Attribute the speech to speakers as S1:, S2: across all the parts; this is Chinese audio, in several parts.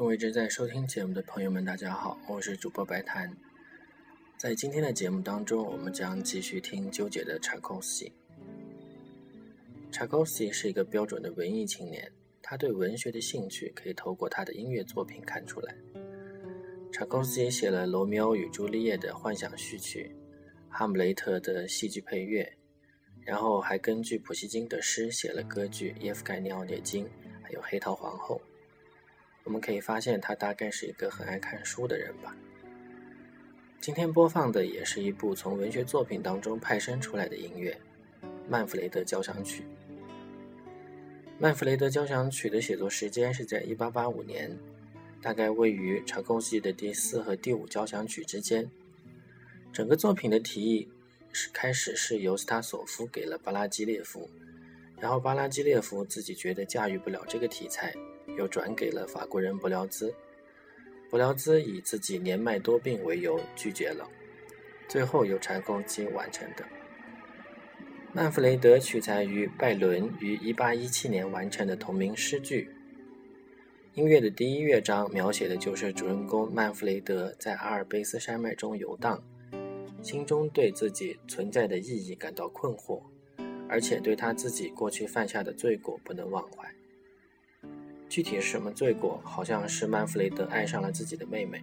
S1: 各位正在收听节目的朋友们，大家好，我是主播白檀。在今天的节目当中，我们将继续听纠结的柴可夫斯基。柴可夫斯基是一个标准的文艺青年，他对文学的兴趣可以透过他的音乐作品看出来。柴可夫斯基写了《罗密欧与朱丽叶》的幻想序曲，《哈姆雷特》的戏剧配乐，然后还根据普希金的诗写了歌剧《耶夫盖尼奥涅金》，还有《黑桃皇后》。我们可以发现，他大概是一个很爱看书的人吧。今天播放的也是一部从文学作品当中派生出来的音乐——《曼弗雷德交响曲》。《曼弗雷德交响曲》的写作时间是在1885年，大概位于柴可夫斯基的第四和第五交响曲之间。整个作品的提议是开始是由斯塔索夫给了巴拉基列夫，然后巴拉基列夫自己觉得驾驭不了这个题材。又转给了法国人伯辽兹，伯辽兹以自己年迈多病为由拒绝了，最后由柴可夫斯基完成的。曼弗雷德取材于拜伦于1817年完成的同名诗句。音乐的第一乐章描写的就是主人公曼弗雷德在阿尔卑斯山脉中游荡，心中对自己存在的意义感到困惑，而且对他自己过去犯下的罪过不能忘怀。具体是什么罪过？好像是曼弗雷德爱上了自己的妹妹。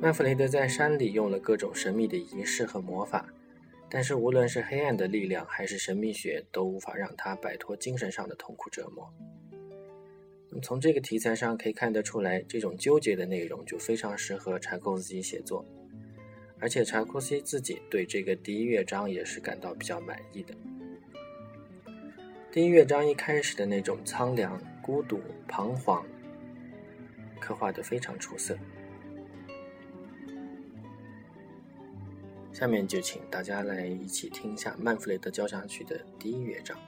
S1: 曼弗雷德在山里用了各种神秘的仪式和魔法，但是无论是黑暗的力量还是神秘学，都无法让他摆脱精神上的痛苦折磨。那么从这个题材上可以看得出来，这种纠结的内容就非常适合柴可夫斯基写作，而且柴可夫斯基自己对这个第一乐章也是感到比较满意的。第一乐章一开始的那种苍凉。孤独、彷徨，刻画得非常出色。下面就请大家来一起听一下《曼弗雷德交响曲》的第一乐章。